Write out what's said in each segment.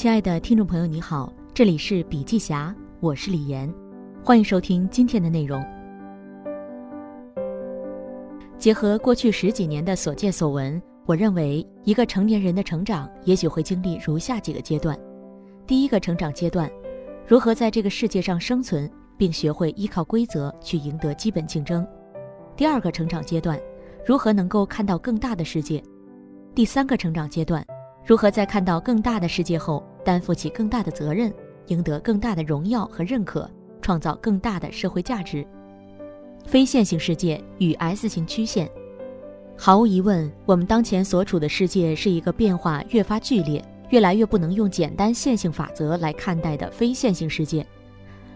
亲爱的听众朋友，你好，这里是笔记侠，我是李岩，欢迎收听今天的内容。结合过去十几年的所见所闻，我认为一个成年人的成长也许会经历如下几个阶段：第一个成长阶段，如何在这个世界上生存，并学会依靠规则去赢得基本竞争；第二个成长阶段，如何能够看到更大的世界；第三个成长阶段。如何在看到更大的世界后，担负起更大的责任，赢得更大的荣耀和认可，创造更大的社会价值？非线性世界与 S 型曲线，毫无疑问，我们当前所处的世界是一个变化越发剧烈、越来越不能用简单线性法则来看待的非线性世界。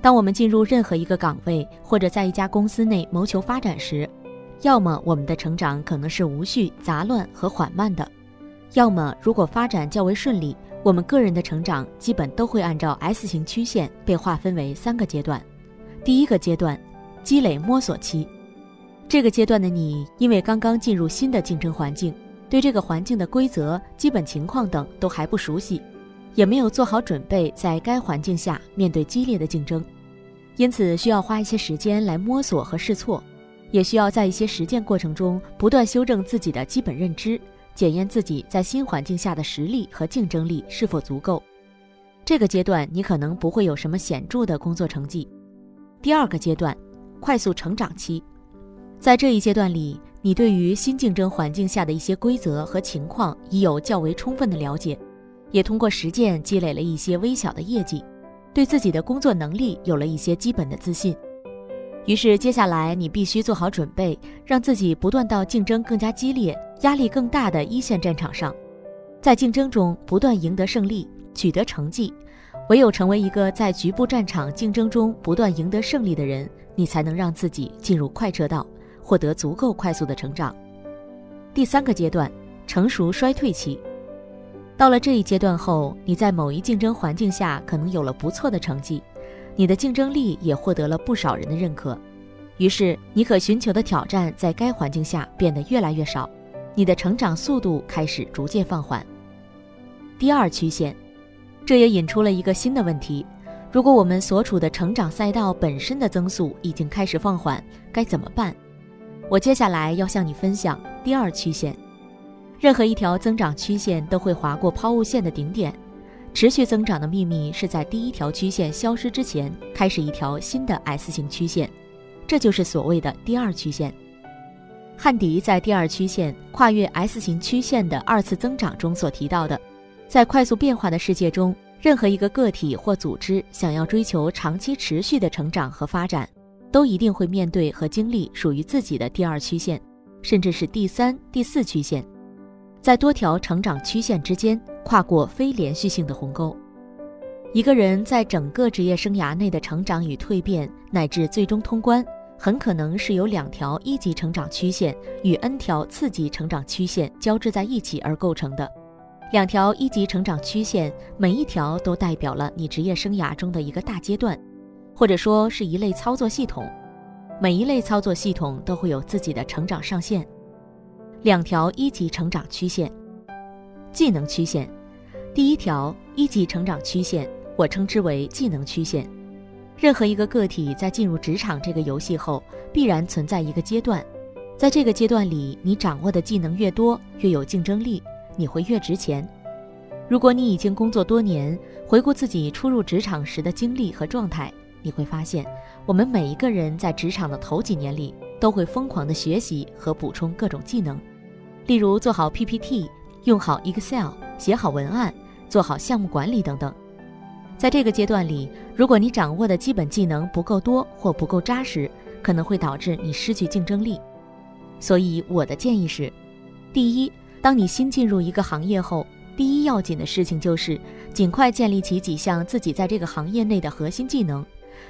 当我们进入任何一个岗位，或者在一家公司内谋求发展时，要么我们的成长可能是无序、杂乱和缓慢的。要么，如果发展较为顺利，我们个人的成长基本都会按照 S 型曲线被划分为三个阶段。第一个阶段，积累摸索期。这个阶段的你，因为刚刚进入新的竞争环境，对这个环境的规则、基本情况等都还不熟悉，也没有做好准备，在该环境下面对激烈的竞争，因此需要花一些时间来摸索和试错，也需要在一些实践过程中不断修正自己的基本认知。检验自己在新环境下的实力和竞争力是否足够。这个阶段你可能不会有什么显著的工作成绩。第二个阶段，快速成长期，在这一阶段里，你对于新竞争环境下的一些规则和情况已有较为充分的了解，也通过实践积累了一些微小的业绩，对自己的工作能力有了一些基本的自信。于是，接下来你必须做好准备，让自己不断到竞争更加激烈、压力更大的一线战场上，在竞争中不断赢得胜利、取得成绩。唯有成为一个在局部战场竞争中不断赢得胜利的人，你才能让自己进入快车道，获得足够快速的成长。第三个阶段，成熟衰退期。到了这一阶段后，你在某一竞争环境下可能有了不错的成绩。你的竞争力也获得了不少人的认可，于是你可寻求的挑战在该环境下变得越来越少，你的成长速度开始逐渐放缓。第二曲线，这也引出了一个新的问题：如果我们所处的成长赛道本身的增速已经开始放缓，该怎么办？我接下来要向你分享第二曲线。任何一条增长曲线都会划过抛物线的顶点。持续增长的秘密是在第一条曲线消失之前，开始一条新的 S 型曲线，这就是所谓的第二曲线。汉迪在第二曲线跨越 S 型曲线的二次增长中所提到的，在快速变化的世界中，任何一个个体或组织想要追求长期持续的成长和发展，都一定会面对和经历属于自己的第二曲线，甚至是第三、第四曲线。在多条成长曲线之间跨过非连续性的鸿沟，一个人在整个职业生涯内的成长与蜕变，乃至最终通关，很可能是由两条一级成长曲线与 n 条次级成长曲线交织在一起而构成的。两条一级成长曲线，每一条都代表了你职业生涯中的一个大阶段，或者说是一类操作系统。每一类操作系统都会有自己的成长上限。两条一级成长曲线，技能曲线。第一条一级成长曲线，我称之为技能曲线。任何一个个体在进入职场这个游戏后，必然存在一个阶段，在这个阶段里，你掌握的技能越多，越有竞争力，你会越值钱。如果你已经工作多年，回顾自己初入职场时的经历和状态，你会发现，我们每一个人在职场的头几年里，都会疯狂地学习和补充各种技能。例如做好 PPT，用好 Excel，写好文案，做好项目管理等等。在这个阶段里，如果你掌握的基本技能不够多或不够扎实，可能会导致你失去竞争力。所以我的建议是：第一，当你新进入一个行业后，第一要紧的事情就是尽快建立起几项自己在这个行业内的核心技能，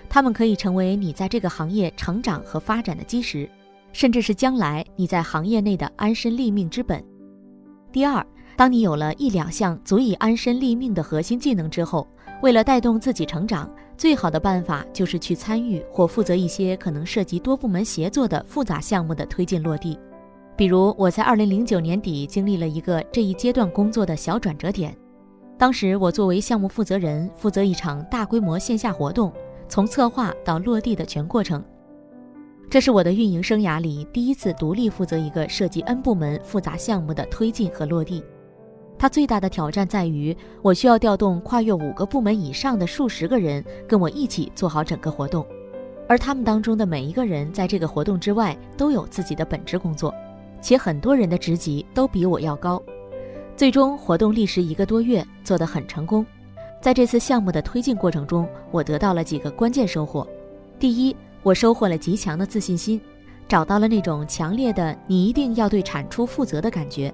它们可以成为你在这个行业成长和发展的基石。甚至是将来你在行业内的安身立命之本。第二，当你有了一两项足以安身立命的核心技能之后，为了带动自己成长，最好的办法就是去参与或负责一些可能涉及多部门协作的复杂项目的推进落地。比如，我在二零零九年底经历了一个这一阶段工作的小转折点。当时我作为项目负责人，负责一场大规模线下活动，从策划到落地的全过程。这是我的运营生涯里第一次独立负责一个涉及 N 部门复杂项目的推进和落地。它最大的挑战在于，我需要调动跨越五个部门以上的数十个人跟我一起做好整个活动，而他们当中的每一个人在这个活动之外都有自己的本职工作，且很多人的职级都比我要高。最终活动历时一个多月，做得很成功。在这次项目的推进过程中，我得到了几个关键收获。第一，我收获了极强的自信心，找到了那种强烈的“你一定要对产出负责”的感觉。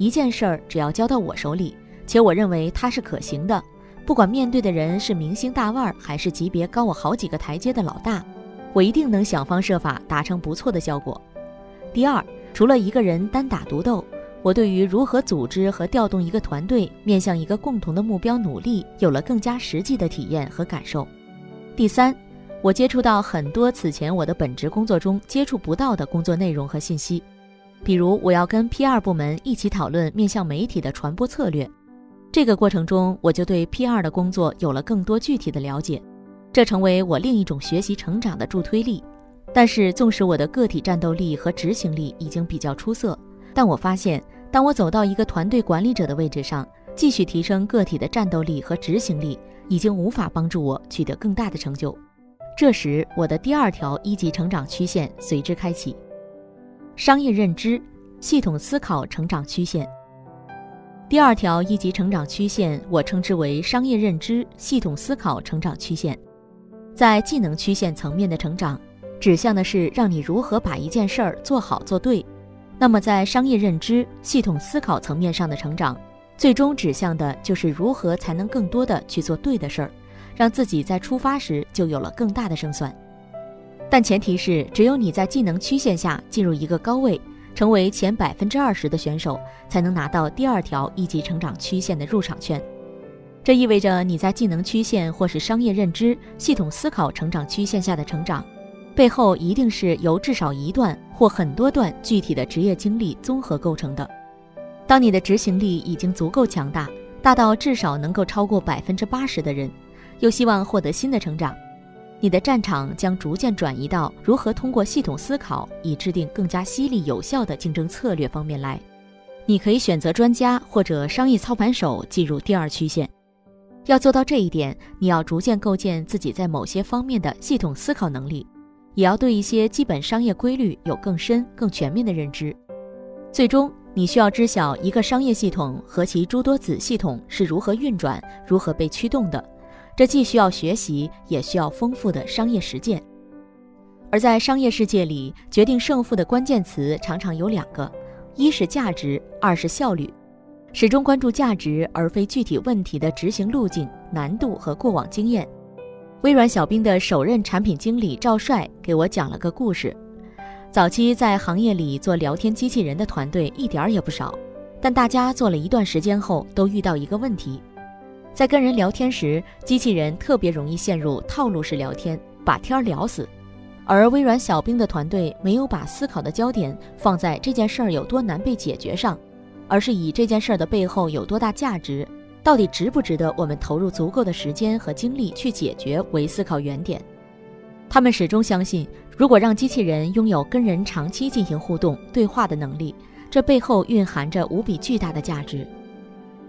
一件事儿只要交到我手里，且我认为它是可行的，不管面对的人是明星大腕儿还是级别高我好几个台阶的老大，我一定能想方设法达成不错的效果。第二，除了一个人单打独斗。我对于如何组织和调动一个团队，面向一个共同的目标努力，有了更加实际的体验和感受。第三，我接触到很多此前我的本职工作中接触不到的工作内容和信息，比如我要跟 P 二部门一起讨论面向媒体的传播策略，这个过程中我就对 P 二的工作有了更多具体的了解，这成为我另一种学习成长的助推力。但是，纵使我的个体战斗力和执行力已经比较出色。但我发现，当我走到一个团队管理者的位置上，继续提升个体的战斗力和执行力，已经无法帮助我取得更大的成就。这时，我的第二条一级成长曲线随之开启：商业认知、系统思考成长曲线。第二条一级成长曲线，我称之为商业认知、系统思考成长曲线。在技能曲线层面的成长，指向的是让你如何把一件事儿做好做对。那么，在商业认知、系统思考层面上的成长，最终指向的就是如何才能更多的去做对的事儿，让自己在出发时就有了更大的胜算。但前提是，只有你在技能曲线下进入一个高位，成为前百分之二十的选手，才能拿到第二条一级成长曲线的入场券。这意味着你在技能曲线或是商业认知、系统思考成长曲线下的成长。背后一定是由至少一段或很多段具体的职业经历综合构成的。当你的执行力已经足够强大，大到至少能够超过百分之八十的人，又希望获得新的成长，你的战场将逐渐转移到如何通过系统思考以制定更加犀利有效的竞争策略方面来。你可以选择专家或者商业操盘手进入第二曲线。要做到这一点，你要逐渐构建自己在某些方面的系统思考能力。也要对一些基本商业规律有更深、更全面的认知。最终，你需要知晓一个商业系统和其诸多子系统是如何运转、如何被驱动的。这既需要学习，也需要丰富的商业实践。而在商业世界里，决定胜负的关键词常常有两个：一是价值，二是效率。始终关注价值而非具体问题的执行路径、难度和过往经验。微软小冰的首任产品经理赵帅给我讲了个故事。早期在行业里做聊天机器人的团队一点儿也不少，但大家做了一段时间后，都遇到一个问题：在跟人聊天时，机器人特别容易陷入套路式聊天，把天儿聊死。而微软小冰的团队没有把思考的焦点放在这件事儿有多难被解决上，而是以这件事儿的背后有多大价值。到底值不值得我们投入足够的时间和精力去解决为思考原点？他们始终相信，如果让机器人拥有跟人长期进行互动对话的能力，这背后蕴含着无比巨大的价值。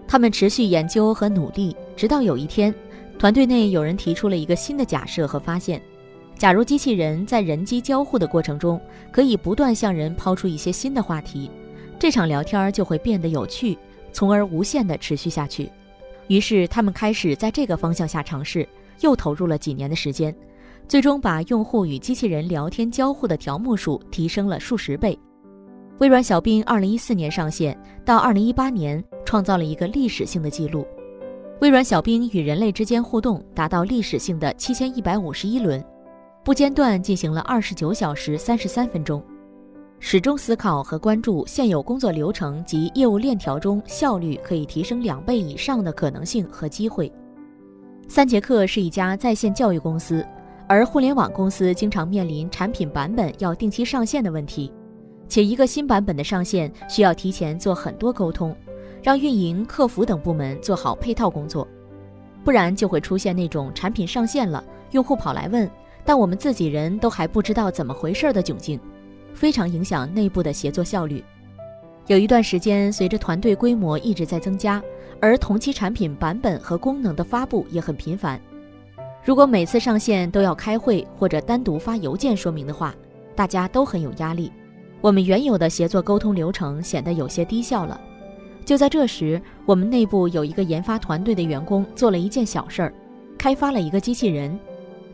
他们持续研究和努力，直到有一天，团队内有人提出了一个新的假设和发现：假如机器人在人机交互的过程中，可以不断向人抛出一些新的话题，这场聊天就会变得有趣，从而无限地持续下去。于是，他们开始在这个方向下尝试，又投入了几年的时间，最终把用户与机器人聊天交互的条目数提升了数十倍。微软小冰2014年上线，到2018年创造了一个历史性的记录：微软小冰与人类之间互动达到历史性的7151轮，不间断进行了29小时33分钟。始终思考和关注现有工作流程及业务链条中效率可以提升两倍以上的可能性和机会。三节课是一家在线教育公司，而互联网公司经常面临产品版本要定期上线的问题，且一个新版本的上线需要提前做很多沟通，让运营、客服等部门做好配套工作，不然就会出现那种产品上线了，用户跑来问，但我们自己人都还不知道怎么回事的窘境，非常影响内部的协作效率。有一段时间，随着团队规模一直在增加，而同期产品版本和功能的发布也很频繁。如果每次上线都要开会或者单独发邮件说明的话，大家都很有压力。我们原有的协作沟通流程显得有些低效了。就在这时，我们内部有一个研发团队的员工做了一件小事儿，开发了一个机器人。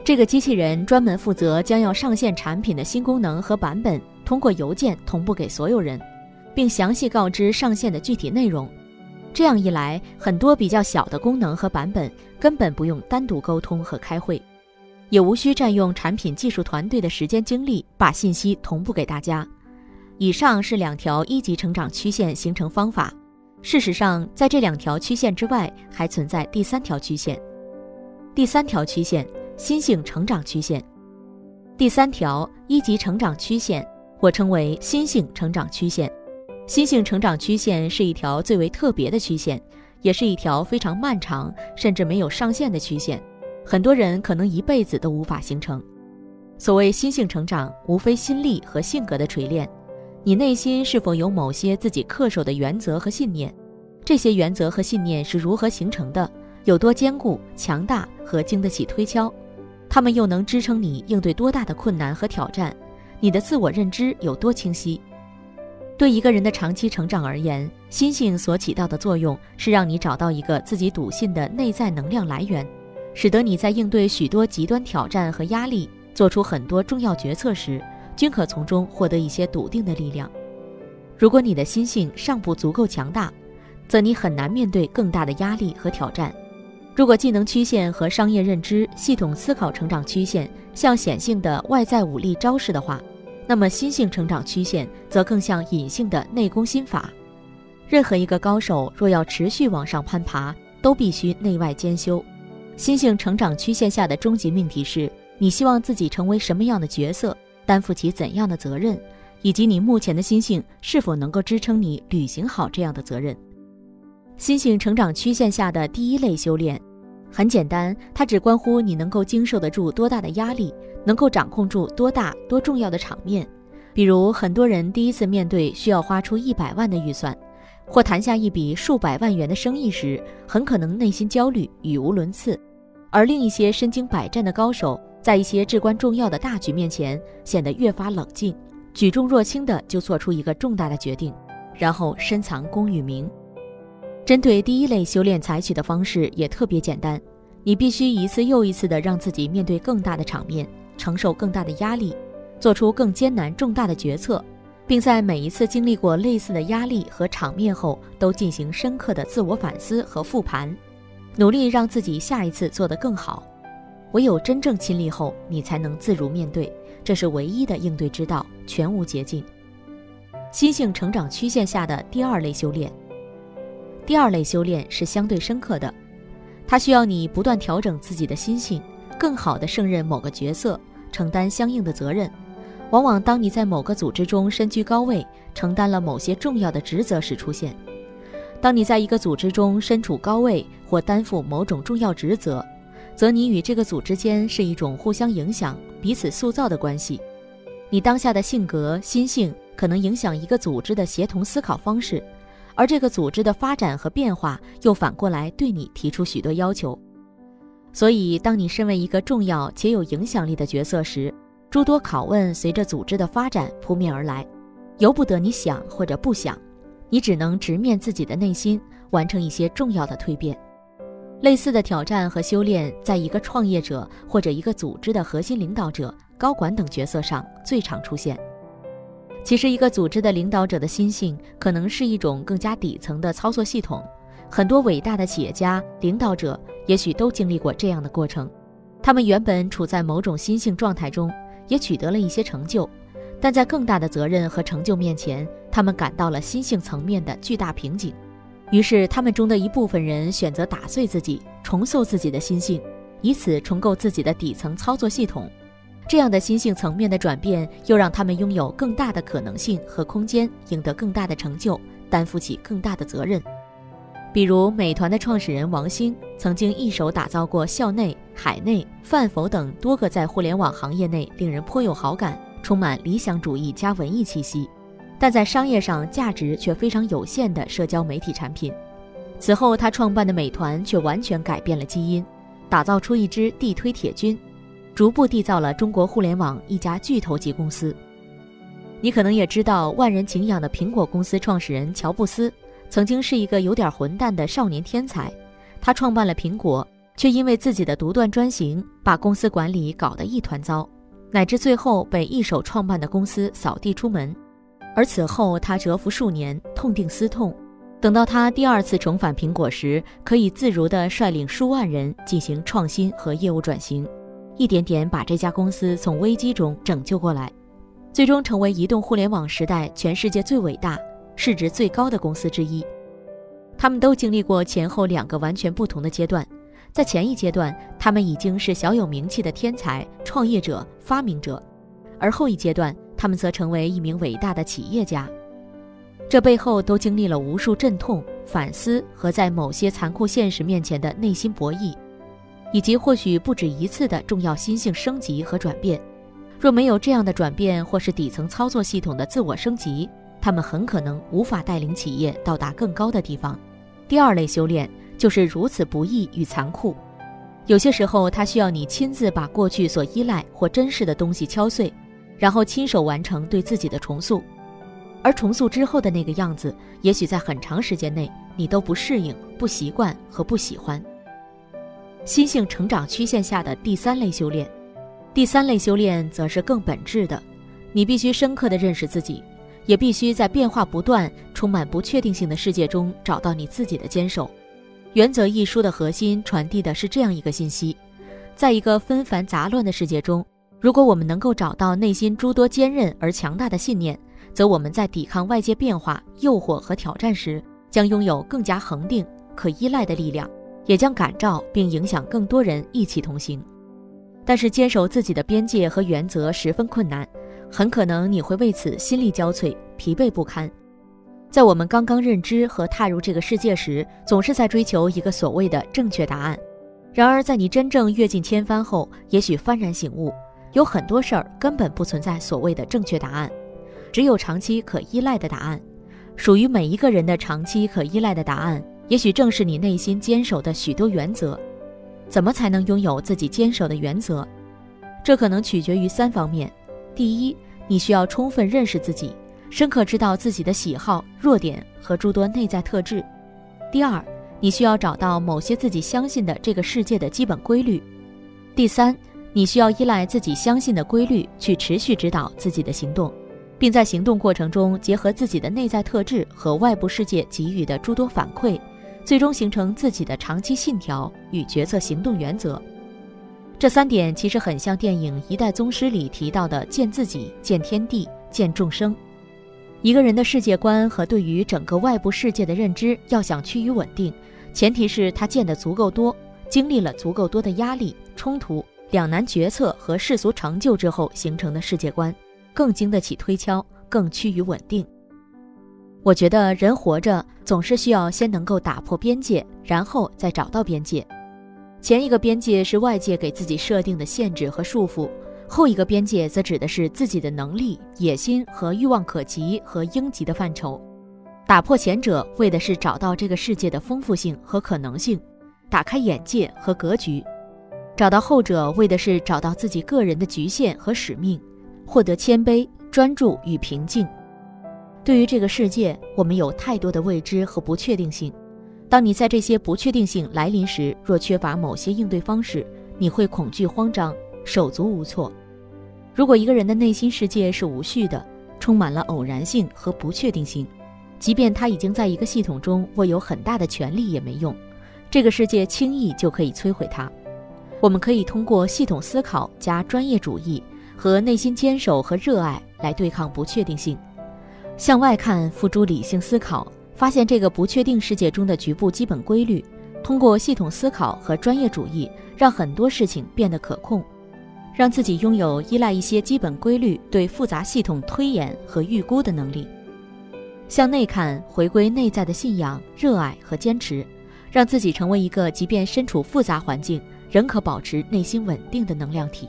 这个机器人专门负责将要上线产品的新功能和版本通过邮件同步给所有人。并详细告知上线的具体内容，这样一来，很多比较小的功能和版本根本不用单独沟通和开会，也无需占用产品技术团队的时间精力把信息同步给大家。以上是两条一级成长曲线形成方法。事实上，在这两条曲线之外，还存在第三条曲线。第三条曲线——心性成长曲线。第三条一级成长曲线，我称为心性成长曲线。心性成长曲线是一条最为特别的曲线，也是一条非常漫长甚至没有上限的曲线，很多人可能一辈子都无法形成。所谓心性成长，无非心力和性格的锤炼。你内心是否有某些自己恪守的原则和信念？这些原则和信念是如何形成的？有多坚固、强大和经得起推敲？它们又能支撑你应对多大的困难和挑战？你的自我认知有多清晰？对一个人的长期成长而言，心性所起到的作用是让你找到一个自己笃信的内在能量来源，使得你在应对许多极端挑战和压力、做出很多重要决策时，均可从中获得一些笃定的力量。如果你的心性尚不足够强大，则你很难面对更大的压力和挑战。如果技能曲线和商业认知、系统思考成长曲线像显性的外在武力招式的话，那么心性成长曲线则更像隐性的内功心法。任何一个高手若要持续往上攀爬，都必须内外兼修。心性成长曲线下的终极命题是：你希望自己成为什么样的角色，担负起怎样的责任，以及你目前的心性是否能够支撑你履行好这样的责任。心性成长曲线下的第一类修炼。很简单，它只关乎你能够经受得住多大的压力，能够掌控住多大多重要的场面。比如，很多人第一次面对需要花出一百万的预算，或谈下一笔数百万元的生意时，很可能内心焦虑，语无伦次；而另一些身经百战的高手，在一些至关重要的大局面前，显得越发冷静，举重若轻的就做出一个重大的决定，然后深藏功与名。针对第一类修炼采取的方式也特别简单，你必须一次又一次的让自己面对更大的场面，承受更大的压力，做出更艰难重大的决策，并在每一次经历过类似的压力和场面后，都进行深刻的自我反思和复盘，努力让自己下一次做得更好。唯有真正亲历后，你才能自如面对，这是唯一的应对之道，全无捷径。心性成长曲线下的第二类修炼。第二类修炼是相对深刻的，它需要你不断调整自己的心性，更好地胜任某个角色，承担相应的责任。往往当你在某个组织中身居高位，承担了某些重要的职责时出现。当你在一个组织中身处高位或担负某种重要职责，则你与这个组织间是一种互相影响、彼此塑造的关系。你当下的性格、心性可能影响一个组织的协同思考方式。而这个组织的发展和变化，又反过来对你提出许多要求。所以，当你身为一个重要且有影响力的角色时，诸多拷问随着组织的发展扑面而来，由不得你想或者不想，你只能直面自己的内心，完成一些重要的蜕变。类似的挑战和修炼，在一个创业者或者一个组织的核心领导者、高管等角色上最常出现。其实，一个组织的领导者的心性可能是一种更加底层的操作系统。很多伟大的企业家、领导者也许都经历过这样的过程。他们原本处在某种心性状态中，也取得了一些成就，但在更大的责任和成就面前，他们感到了心性层面的巨大瓶颈。于是，他们中的一部分人选择打碎自己，重塑自己的心性，以此重构自己的底层操作系统。这样的心性层面的转变，又让他们拥有更大的可能性和空间，赢得更大的成就，担负起更大的责任。比如美团的创始人王兴曾经一手打造过校内、海内、饭否等多个在互联网行业内令人颇有好感、充满理想主义加文艺气息，但在商业上价值却非常有限的社交媒体产品。此后，他创办的美团却完全改变了基因，打造出一支地推铁军，逐步缔造了中国互联网一家巨头级公司。你可能也知道，万人敬仰的苹果公司创始人乔布斯。曾经是一个有点混蛋的少年天才，他创办了苹果，却因为自己的独断专行，把公司管理搞得一团糟，乃至最后被一手创办的公司扫地出门。而此后他蛰伏数年，痛定思痛，等到他第二次重返苹果时，可以自如地率领数万人进行创新和业务转型，一点点把这家公司从危机中拯救过来，最终成为移动互联网时代全世界最伟大。市值最高的公司之一，他们都经历过前后两个完全不同的阶段。在前一阶段，他们已经是小有名气的天才、创业者、发明者；而后一阶段，他们则成为一名伟大的企业家。这背后都经历了无数阵痛、反思和在某些残酷现实面前的内心博弈，以及或许不止一次的重要心性升级和转变。若没有这样的转变，或是底层操作系统的自我升级，他们很可能无法带领企业到达更高的地方。第二类修炼就是如此不易与残酷，有些时候它需要你亲自把过去所依赖或珍视的东西敲碎，然后亲手完成对自己的重塑。而重塑之后的那个样子，也许在很长时间内你都不适应、不习惯和不喜欢。心性成长曲线下的第三类修炼，第三类修炼则是更本质的，你必须深刻地认识自己。也必须在变化不断、充满不确定性的世界中找到你自己的坚守。《原则》一书的核心传递的是这样一个信息：在一个纷繁杂乱的世界中，如果我们能够找到内心诸多坚韧而强大的信念，则我们在抵抗外界变化、诱惑和挑战时，将拥有更加恒定、可依赖的力量，也将感召并影响更多人一起同行。但是，坚守自己的边界和原则十分困难。很可能你会为此心力交瘁、疲惫不堪。在我们刚刚认知和踏入这个世界时，总是在追求一个所谓的正确答案。然而，在你真正阅尽千帆后，也许幡然醒悟，有很多事儿根本不存在所谓的正确答案，只有长期可依赖的答案。属于每一个人的长期可依赖的答案，也许正是你内心坚守的许多原则。怎么才能拥有自己坚守的原则？这可能取决于三方面。第一，你需要充分认识自己，深刻知道自己的喜好、弱点和诸多内在特质。第二，你需要找到某些自己相信的这个世界的基本规律。第三，你需要依赖自己相信的规律去持续指导自己的行动，并在行动过程中结合自己的内在特质和外部世界给予的诸多反馈，最终形成自己的长期信条与决策行动原则。这三点其实很像电影《一代宗师》里提到的“见自己、见天地、见众生”。一个人的世界观和对于整个外部世界的认知，要想趋于稳定，前提是他见得足够多，经历了足够多的压力、冲突、两难决策和世俗成就之后形成的世界观，更经得起推敲，更趋于稳定。我觉得人活着总是需要先能够打破边界，然后再找到边界。前一个边界是外界给自己设定的限制和束缚，后一个边界则指的是自己的能力、野心和欲望可及和应及的范畴。打破前者，为的是找到这个世界的丰富性和可能性，打开眼界和格局；找到后者，为的是找到自己个人的局限和使命，获得谦卑、专注与平静。对于这个世界，我们有太多的未知和不确定性。当你在这些不确定性来临时，若缺乏某些应对方式，你会恐惧、慌张、手足无措。如果一个人的内心世界是无序的，充满了偶然性和不确定性，即便他已经在一个系统中握有很大的权力也没用，这个世界轻易就可以摧毁它。我们可以通过系统思考加专业主义和内心坚守和热爱来对抗不确定性，向外看，付诸理性思考。发现这个不确定世界中的局部基本规律，通过系统思考和专业主义，让很多事情变得可控，让自己拥有依赖一些基本规律对复杂系统推演和预估的能力。向内看，回归内在的信仰、热爱和坚持，让自己成为一个即便身处复杂环境，仍可保持内心稳定的能量体。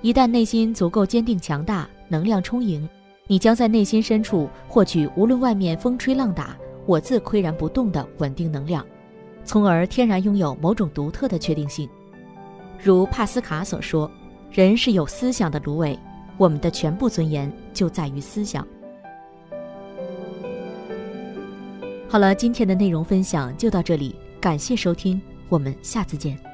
一旦内心足够坚定强大，能量充盈，你将在内心深处获取无论外面风吹浪打，我自岿然不动的稳定能量，从而天然拥有某种独特的确定性。如帕斯卡所说：“人是有思想的芦苇，我们的全部尊严就在于思想。”好了，今天的内容分享就到这里，感谢收听，我们下次见。